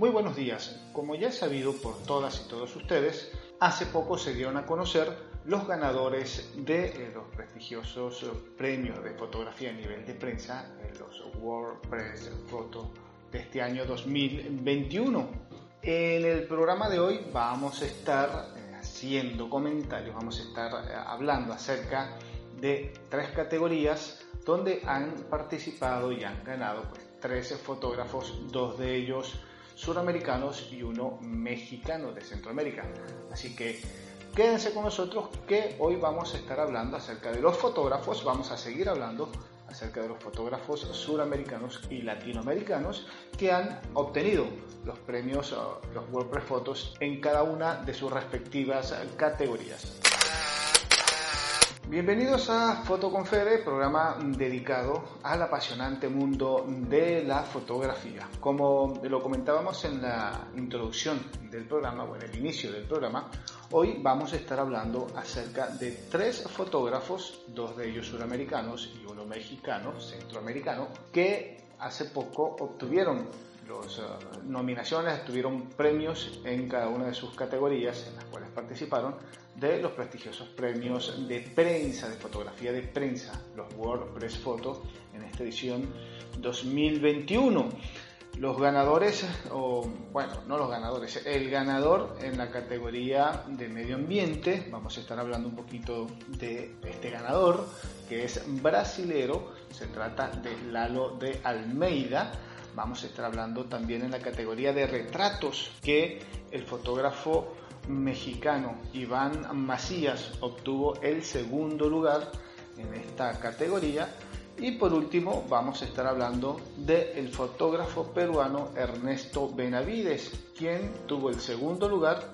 Muy buenos días. Como ya es sabido por todas y todos ustedes, hace poco se dieron a conocer los ganadores de eh, los prestigiosos eh, premios de fotografía a nivel de prensa, eh, los World Press Photo de este año 2021. En el programa de hoy vamos a estar haciendo comentarios, vamos a estar hablando acerca de tres categorías donde han participado y han ganado pues, 13 fotógrafos, dos de ellos suramericanos y uno mexicano de Centroamérica. Así que quédense con nosotros que hoy vamos a estar hablando acerca de los fotógrafos, vamos a seguir hablando acerca de los fotógrafos suramericanos y latinoamericanos que han obtenido los premios, uh, los WordPress Photos en cada una de sus respectivas categorías. Bienvenidos a Fotoconfere, programa dedicado al apasionante mundo de la fotografía. Como lo comentábamos en la introducción del programa o en el inicio del programa, hoy vamos a estar hablando acerca de tres fotógrafos, dos de ellos suramericanos y uno mexicano, centroamericano, que hace poco obtuvieron las uh, nominaciones, tuvieron premios en cada una de sus categorías en las cuales participaron de los prestigiosos premios de prensa, de fotografía de prensa, los World Press Photo, en esta edición 2021. Los ganadores, o bueno, no los ganadores, el ganador en la categoría de medio ambiente, vamos a estar hablando un poquito de este ganador, que es brasilero, se trata de Lalo de Almeida, vamos a estar hablando también en la categoría de retratos, que el fotógrafo mexicano Iván Macías obtuvo el segundo lugar en esta categoría. Y por último vamos a estar hablando del fotógrafo peruano Ernesto Benavides, quien tuvo el segundo lugar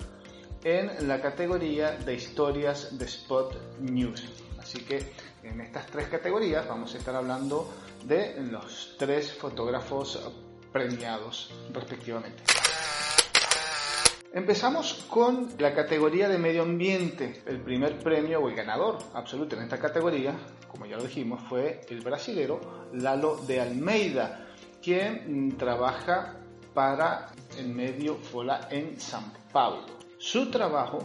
en la categoría de historias de Spot News. Así que en estas tres categorías vamos a estar hablando de los tres fotógrafos premiados respectivamente. Empezamos con la categoría de medio ambiente. El primer premio o el ganador absoluto en esta categoría, como ya lo dijimos, fue el brasilero Lalo de Almeida, quien mm, trabaja para el medio Fola en San Paulo. Su trabajo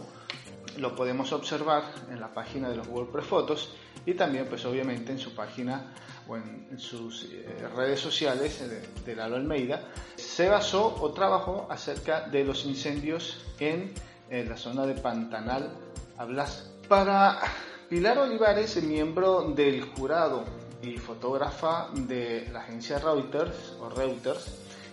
lo podemos observar en la página de los WordPress Fotos y también pues obviamente en su página o en, sus eh, redes sociales de, Lalo Almeida, se basó o trabajó acerca de los incendios en, la zona de Pantanal Hablas. Para Pilar Olivares, miembro del jurado y fotógrafa de la agencia Reuters o Reuters,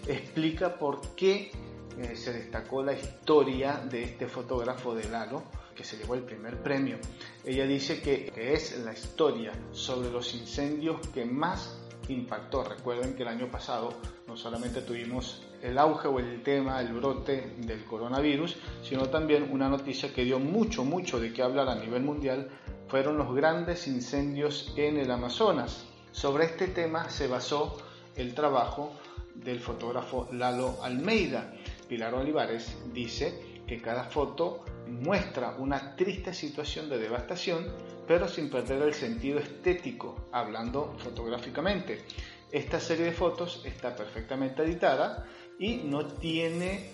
explica por qué eh, se destacó la historia de este fotógrafo de Lalo que se llevó el primer premio. Ella dice que, es la historia sobre los incendios que más impactó. Recuerden que el año pasado no solamente tuvimos el auge o el tema, el brote del coronavirus, sino también una noticia que dio mucho, mucho de qué hablar a nivel mundial, fueron los grandes incendios en el Amazonas. Sobre este tema se basó el trabajo del fotógrafo Lalo Almeida. Pilar Olivares dice que cada foto muestra una triste situación de devastación, pero sin perder el sentido estético, hablando fotográficamente. Esta serie de fotos está perfectamente editada y no tiene,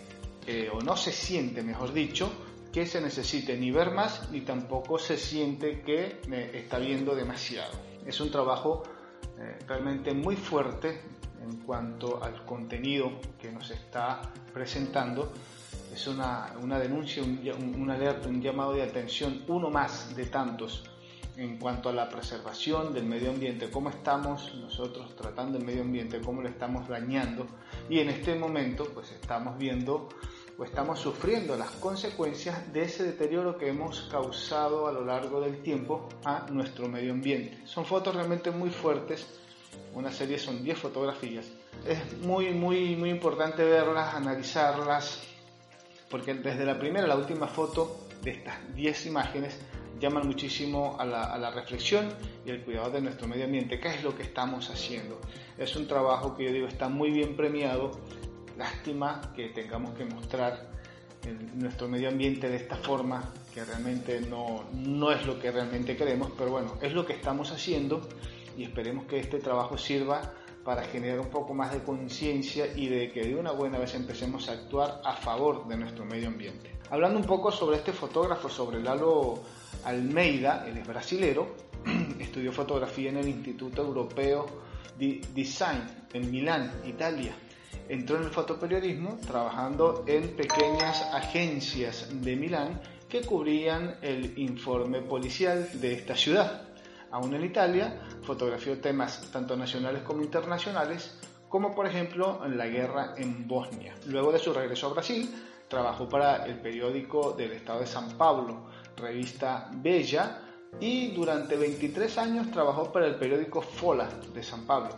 eh, o no se siente, mejor dicho, que se necesite ni ver más, ni tampoco se siente que eh, está viendo demasiado. Es un trabajo eh, realmente muy fuerte en cuanto al contenido que nos está presentando es una, denuncia, un, un, alerta, un llamado de atención, uno más de tantos en cuanto a la preservación del medio ambiente, cómo estamos nosotros tratando el medio ambiente, cómo lo estamos dañando y en este momento pues estamos viendo o estamos sufriendo las consecuencias de ese deterioro que hemos causado a lo largo del tiempo a nuestro medio ambiente. Son fotos realmente muy fuertes, una serie son 10 fotografías es muy, muy, muy importante verlas, analizarlas, porque desde la primera a la última foto de estas 10 imágenes llaman muchísimo a la, reflexión y el cuidado de nuestro medio ambiente. ¿Qué es lo que estamos haciendo? Es un trabajo que yo digo está muy bien premiado. Lástima que tengamos que mostrar nuestro medio ambiente de esta forma, que realmente no, no es lo que realmente queremos, pero bueno, es lo que estamos haciendo y esperemos que este trabajo sirva para generar un poco más de conciencia y de que de una buena vez empecemos a actuar a favor de nuestro medio ambiente. Hablando un poco sobre este fotógrafo, sobre Lalo Almeida, él es brasilero, estudió fotografía en el Instituto Europeo de Design en Milán, Italia. Entró en el fotoperiodismo trabajando en pequeñas agencias de Milán que cubrían el informe policial de esta ciudad. Aún en Italia, fotografió temas tanto nacionales como internacionales, como por ejemplo la guerra en Bosnia. Luego de su regreso a Brasil, trabajó para el periódico del estado de San Pablo, revista Bella, y durante 23 años trabajó para el periódico Fola de San Pablo.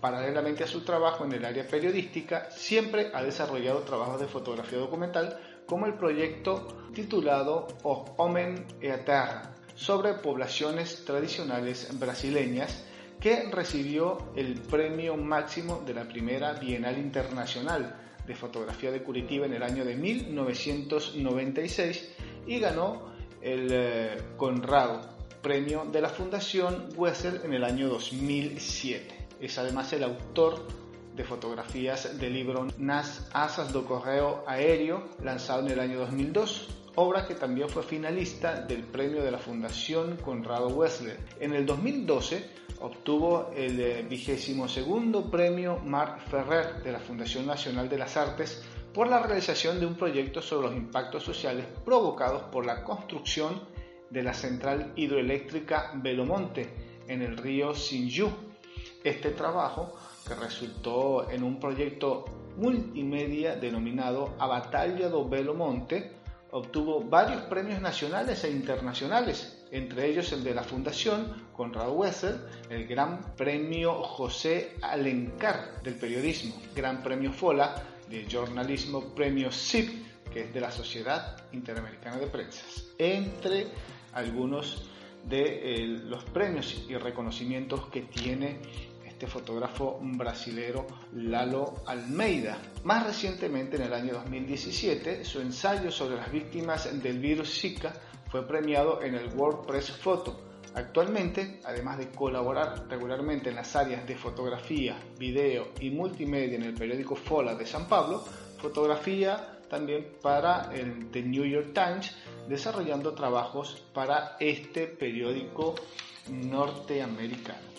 Paralelamente a su trabajo en el área periodística, siempre ha desarrollado trabajos de fotografía documental, como el proyecto titulado Os Homem e a Terra, sobre poblaciones tradicionales brasileñas, que recibió el premio máximo de la primera Bienal Internacional de Fotografía de Curitiba en el año de 1996 y ganó el eh, Conrado, premio de la Fundación Wessel en el año 2007. Es además el autor de fotografías del libro Nas Asas do Correo Aéreo, lanzado en el año 2002, obra que también fue finalista del premio de la Fundación Conrado Wessler. En el 2012 obtuvo el eh, vigésimo segundo premio Marc Ferrer de la Fundación Nacional de las Artes por la realización de un proyecto sobre los impactos sociales provocados por la construcción de la central hidroeléctrica Belomonte en el río Sinju. Este trabajo, que resultó en un proyecto multimedia denominado A Batalla do Belomonte, obtuvo varios premios nacionales e internacionales, entre ellos el de la Fundación Conrad Wessel, el Gran Premio José Alencar del periodismo, Gran Premio Fola de jornalismo, Premio SIP, que es de la Sociedad Interamericana de Prensas, entre algunos de eh, los premios y reconocimientos que tiene este fotógrafo brasilero Lalo Almeida. Más recientemente, en el año 2017, su ensayo sobre las víctimas del virus Zika fue premiado en el World Press Photo. Actualmente, además de colaborar regularmente en las áreas de fotografía, video y multimedia en el periódico Fola de San Pablo, fotografía también para el The New York Times, desarrollando trabajos para este periódico norteamericano.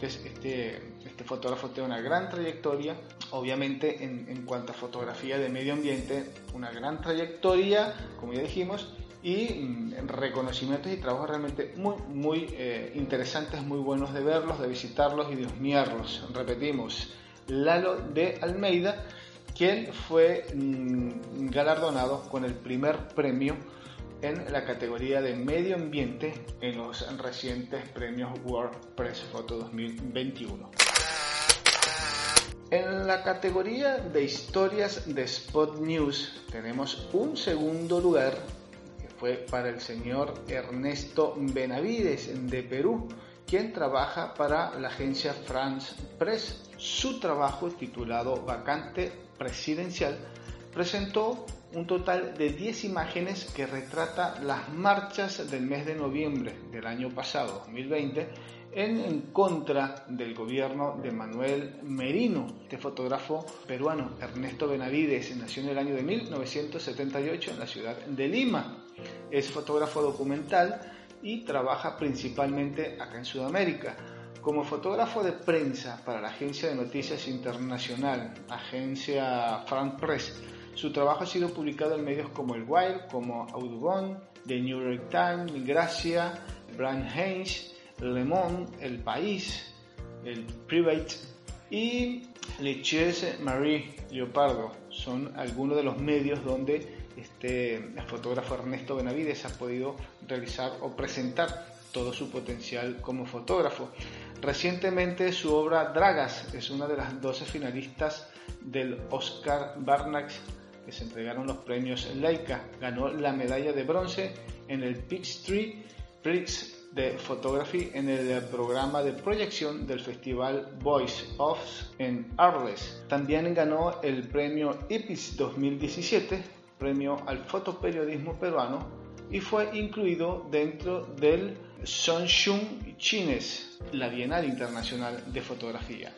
Este, este, fotógrafo tiene una gran trayectoria, obviamente en, en, cuanto a fotografía de medio ambiente, una gran trayectoria, como ya dijimos, y mm, reconocimientos y trabajos realmente muy, muy eh, interesantes, muy buenos de verlos, de visitarlos y de husmearlos. Repetimos, Lalo de Almeida, quien fue mm, galardonado con el primer premio en la categoría de medio ambiente en los recientes premios World Press Photo 2021. En la categoría de historias de Spot News tenemos un segundo lugar que fue para el señor Ernesto Benavides de Perú, quien trabaja para la agencia France Press. Su trabajo titulado Vacante Presidencial presentó un total de 10 imágenes que retrata las marchas del mes de noviembre del año pasado, 2020, en, contra del gobierno de Manuel Merino. Este fotógrafo peruano, Ernesto Benavides, nació en el año de 1978 en la ciudad de Lima. Es fotógrafo documental y trabaja principalmente acá en Sudamérica. Como fotógrafo de prensa para la agencia de noticias internacional, agencia France Press, su trabajo ha sido publicado en medios como El Wired, como Audubon, The New York Times, Gracia, Brian Haynes, Le Monde, El País, El Private y Le Chiese Marie Leopardo. Son algunos de los medios donde este fotógrafo Ernesto Benavides ha podido realizar o presentar todo su potencial como fotógrafo. Recientemente su obra Dragas es una de las 12 finalistas del Oscar Barnax que se entregaron los premios Leica. Ganó la medalla de bronce en el Peachtree Prix de Photography en el programa de proyección del Festival Voice of en Arles. También ganó el premio IPIS 2017, premio al fotoperiodismo peruano, y fue incluido dentro del Sonshun Chines, la Bienal Internacional de Fotografía.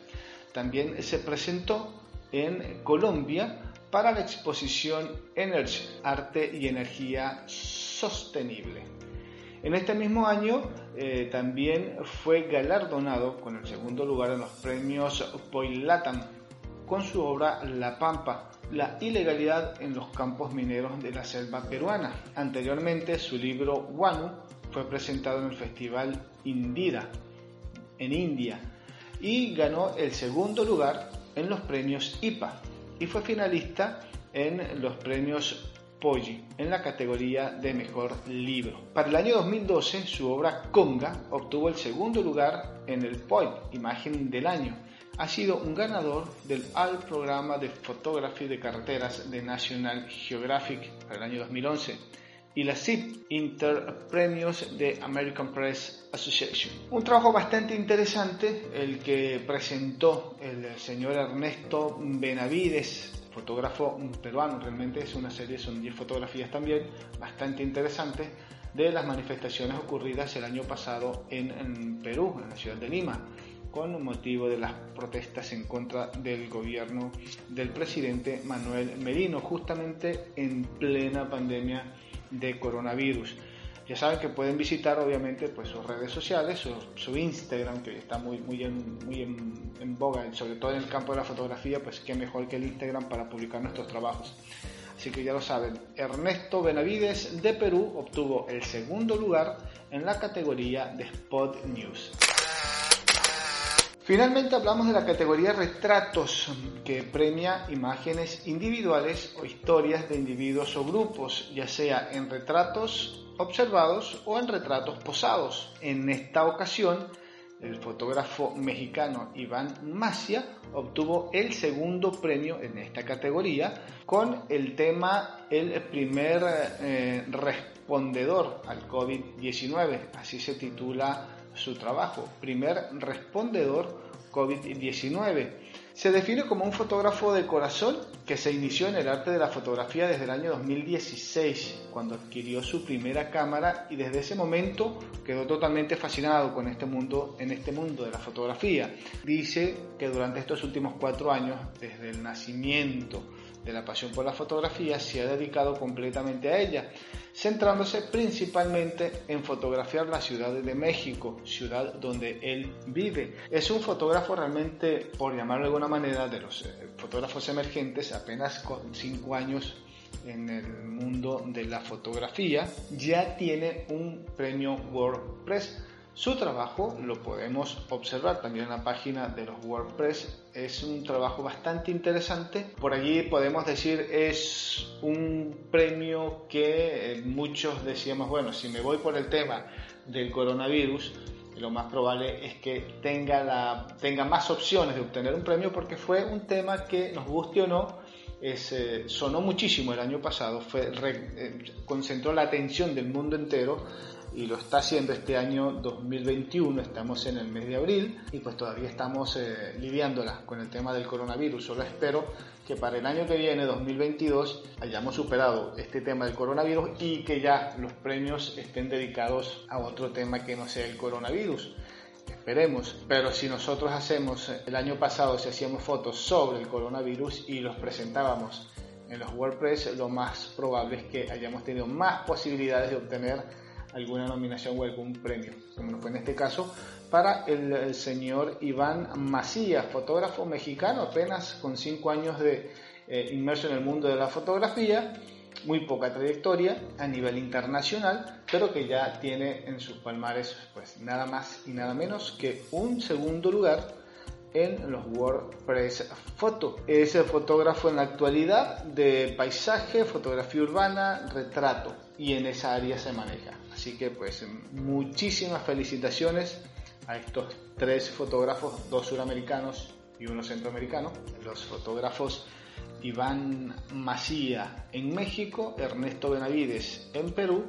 También se presentó en Colombia para la exposición Energy, Arte y Energía Sostenible. En este mismo año eh, también fue galardonado con el segundo lugar en los premios Poilatam con su obra La Pampa, la ilegalidad en los campos mineros de la selva peruana. Anteriormente su libro Wanu fue presentado en el Festival Indira en India y ganó el segundo lugar en los premios IPA y fue finalista en los premios Poggi en la categoría de mejor libro. Para el año 2012, su obra Conga obtuvo el segundo lugar en el POI, Imagen del Año. Ha sido un ganador del al programa de fotografía de carreteras de National Geographic para el año 2011 y la CIP Inter Premios de American Press Association. Un trabajo bastante interesante el que presentó el señor Ernesto Benavides fotógrafo peruano, realmente es una serie, son 10 fotografías también, bastante interesantes, de las manifestaciones ocurridas el año pasado en, Perú, en la ciudad de Lima, con motivo de las protestas en contra del gobierno del presidente Manuel Merino, justamente en plena pandemia de coronavirus. Ya saben que pueden visitar obviamente pues sus redes sociales, su, su Instagram que está muy, muy, en, muy en, boga, sobre todo en el campo de la fotografía, pues qué mejor que el Instagram para publicar nuestros trabajos. Así que ya lo saben, Ernesto Benavides de Perú obtuvo el segundo lugar en la categoría de Spot News. Finalmente hablamos de la categoría retratos, que premia imágenes individuales o historias de individuos o grupos, ya sea en retratos observados o en retratos posados. En esta ocasión, el fotógrafo mexicano Iván Macia obtuvo el segundo premio en esta categoría con el tema El primer eh, respondedor al COVID-19. Así se titula su trabajo, Primer respondedor COVID-19 se define como un fotógrafo de corazón que se inició en el arte de la fotografía desde el año 2016, cuando adquirió su primera cámara y desde ese momento quedó totalmente fascinado con este mundo, en este mundo de la fotografía. Dice que durante estos últimos cuatro años, desde el nacimiento de la pasión por la fotografía, se ha dedicado completamente a ella, centrándose principalmente en fotografiar la Ciudad de México, ciudad donde él vive. Es un fotógrafo realmente, por llamarlo de alguna manera, de los eh, fotógrafos emergentes, apenas con cinco años en el mundo de la fotografía, ya tiene un premio WordPress su trabajo lo podemos observar también en la página de los WordPress. Es un trabajo bastante interesante. Por allí podemos decir es un premio que eh, muchos decíamos, bueno, si me voy por el tema del coronavirus, lo más probable es que tenga, la, tenga más opciones de obtener un premio porque fue un tema que nos guste o no, eh, sonó muchísimo el año pasado, fue, eh, concentró la atención del mundo entero y lo está haciendo este año 2021, estamos en el mes de abril y pues todavía estamos eh, lidiándola con el tema del coronavirus. Solo espero que para el año que viene, 2022, hayamos superado este tema del coronavirus y que ya los premios estén dedicados a otro tema que no sea el coronavirus. Esperemos, pero si nosotros hacemos, el año pasado si hacíamos fotos sobre el coronavirus y los presentábamos en los WordPress, lo más probable es que hayamos tenido más posibilidades de obtener alguna nominación o algún premio, como fue en este caso, para el, señor Iván Macías, fotógrafo mexicano, apenas con cinco años de eh, inmerso en el mundo de la fotografía, muy poca trayectoria a nivel internacional, pero que ya tiene en sus palmares pues nada más y nada menos que un segundo lugar en los WordPress Photo. Es el fotógrafo en la actualidad de paisaje, fotografía urbana, retrato y en esa área se maneja. Así que pues muchísimas felicitaciones a estos tres fotógrafos, dos suramericanos y uno centroamericano, los fotógrafos Iván Macía en México, Ernesto Benavides en Perú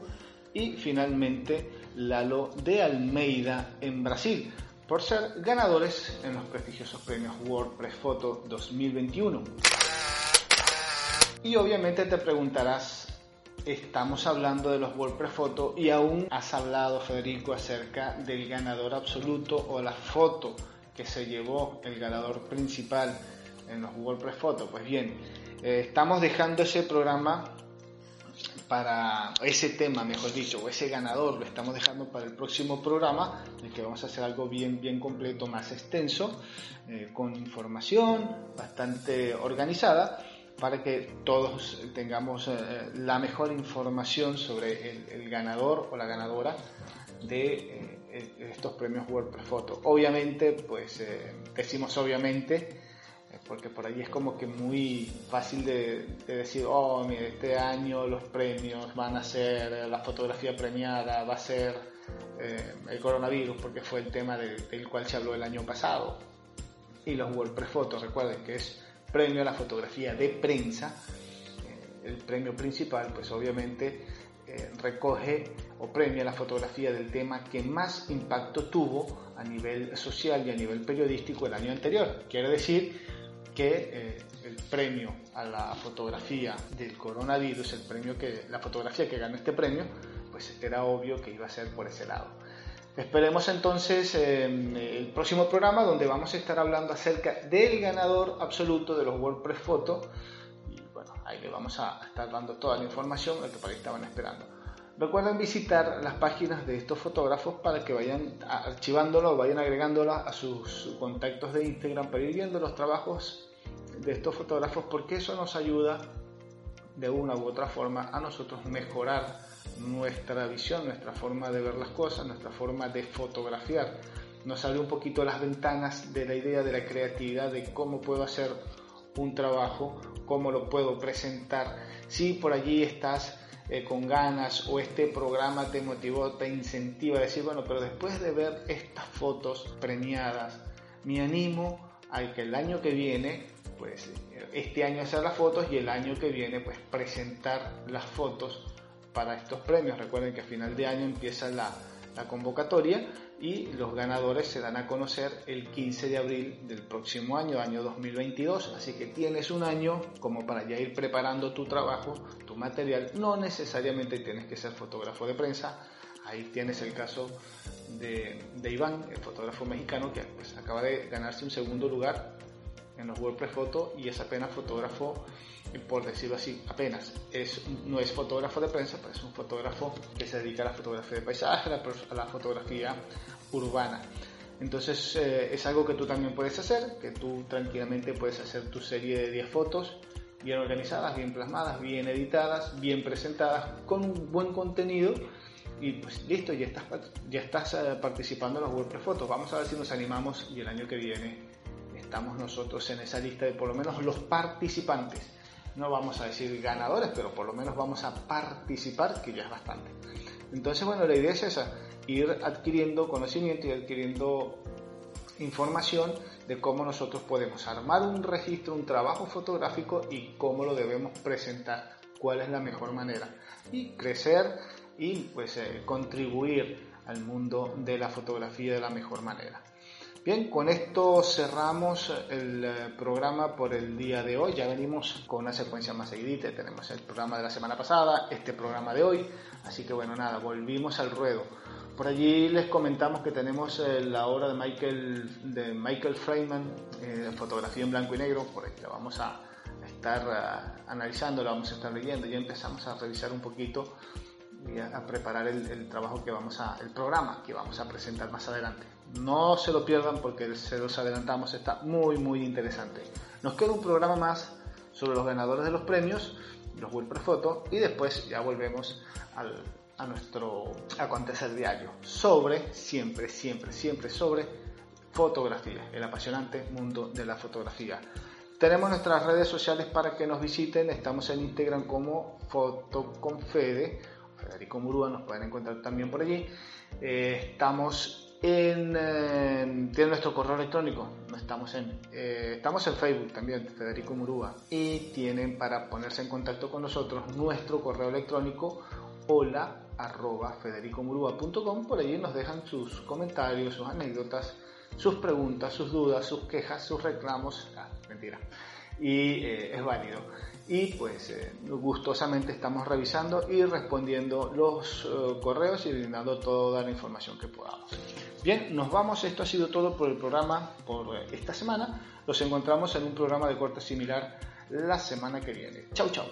y finalmente Lalo de Almeida en Brasil, por ser ganadores en los prestigiosos premios WordPress Photo 2021. Y obviamente te preguntarás, estamos hablando de los WordPress Photo y aún has hablado, Federico, acerca del ganador absoluto o la foto que se llevó el ganador principal en los WordPress Photo. Pues bien, eh, estamos dejando ese programa para ese tema, mejor dicho, o ese ganador, lo estamos dejando para el próximo programa, en el que vamos a hacer algo bien, bien completo, más extenso, eh, con información bastante organizada, para que todos tengamos eh, la mejor información sobre el, ganador o la ganadora de estos premios WordPress Photo. Obviamente, pues decimos obviamente, porque por ahí es como que muy fácil de, decir, oh, mire, este año los premios van a ser, eh, la fotografía premiada va a ser eh, el coronavirus, porque fue el tema del cual se habló el año pasado. Y los WordPress Photos, recuerden que es premio a la fotografía de prensa, eh, el premio principal, pues obviamente recoge o premia la fotografía del tema que más impacto tuvo a nivel social y a nivel periodístico el año anterior. Quiere decir que eh, el premio a la fotografía del coronavirus, el premio que, la fotografía que ganó este premio, pues era obvio que iba a ser por ese lado. Esperemos entonces el próximo programa donde vamos a estar hablando acerca del ganador absoluto de los WordPress Photo y bueno, ahí le vamos a estar dando toda la información al que por ahí estaban esperando. Recuerden visitar las páginas de estos fotógrafos para que vayan archivándolo, vayan agregándolo a sus contactos de Instagram para ir viendo los trabajos de estos fotógrafos porque eso nos ayuda de una u otra forma a nosotros mejorar nuestra visión, nuestra forma de ver las cosas, nuestra forma de fotografiar. Nos abre un poquito las ventanas de la idea de la creatividad, de cómo puedo hacer un trabajo, cómo lo puedo presentar. Si por allí estás eh, con ganas o este programa te motivó, te incentiva a decir, bueno, pero después de ver estas fotos premiadas, me animo a que el año que viene pues este año hacer las fotos y el año que viene pues presentar las fotos para estos premios. Recuerden que a final de año empieza la, convocatoria y los ganadores se dan a conocer el 15 de abril del próximo año, año 2022. Así que tienes un año como para ya ir preparando tu trabajo, tu material. No necesariamente tienes que ser fotógrafo de prensa. Ahí tienes el caso de, Iván, el fotógrafo mexicano que pues, acaba de ganarse un segundo lugar en los WordPress Photo y es apenas fotógrafo, por decirlo así, apenas. Es, no es fotógrafo de prensa, pero es un fotógrafo que se dedica a la fotografía de paisaje, a la, fotografía urbana. Entonces eh, es algo que tú también puedes hacer, que tú tranquilamente puedes hacer tu serie de 10 fotos bien organizadas, bien plasmadas, bien editadas, bien presentadas, con un buen contenido y pues listo, ya estás, ya estás eh, participando en los WordPress Photos. Vamos a ver si nos animamos y el año que viene estamos nosotros en esa lista de por lo menos los participantes. No vamos a decir ganadores, pero por lo menos vamos a participar, que ya es bastante. Entonces, bueno, la idea es esa, ir adquiriendo conocimiento y adquiriendo información de cómo nosotros podemos armar un registro, un trabajo fotográfico y cómo lo debemos presentar, cuál es la mejor manera. Y crecer y pues eh, contribuir al mundo de la fotografía de la mejor manera. Bien, con esto cerramos el eh, programa por el día de hoy. Ya venimos con una secuencia más seguidita. Tenemos el programa de la semana pasada, este programa de hoy. Así que bueno, nada, volvimos al ruedo. Por allí les comentamos que tenemos eh, la obra de Michael, de Michael Freeman, eh, fotografía en blanco y negro. Por ahí la vamos a estar analizando, la vamos a estar leyendo. Ya empezamos a revisar un poquito a, preparar el, trabajo que vamos a, el programa que vamos a presentar más adelante. No se lo pierdan porque se los adelantamos, está muy muy interesante. Nos queda un programa más sobre los ganadores de los premios, los WordPress Photo, y después ya volvemos a nuestro acontecer diario sobre, siempre, siempre, siempre sobre fotografía, el apasionante mundo de la fotografía. Tenemos nuestras redes sociales para que nos visiten, estamos en Instagram como Fotoconfede, Federico Murúa nos pueden encontrar también por allí. Eh, estamos en, nuestro correo electrónico, estamos en, eh, estamos en Facebook también, Federico Murúa, y tienen para ponerse en contacto con nosotros nuestro correo electrónico hola arroba federicomurúa.com, por allí nos dejan sus comentarios, sus anécdotas, sus preguntas, sus dudas, sus quejas, sus reclamos, ah, mentira, y eh, es válido. Y pues gustosamente estamos revisando y respondiendo los correos y brindando toda la información que podamos. Bien, nos vamos. Esto ha sido todo por el programa por esta semana. Los encontramos en un programa de corte similar la semana que viene. Chau, chau.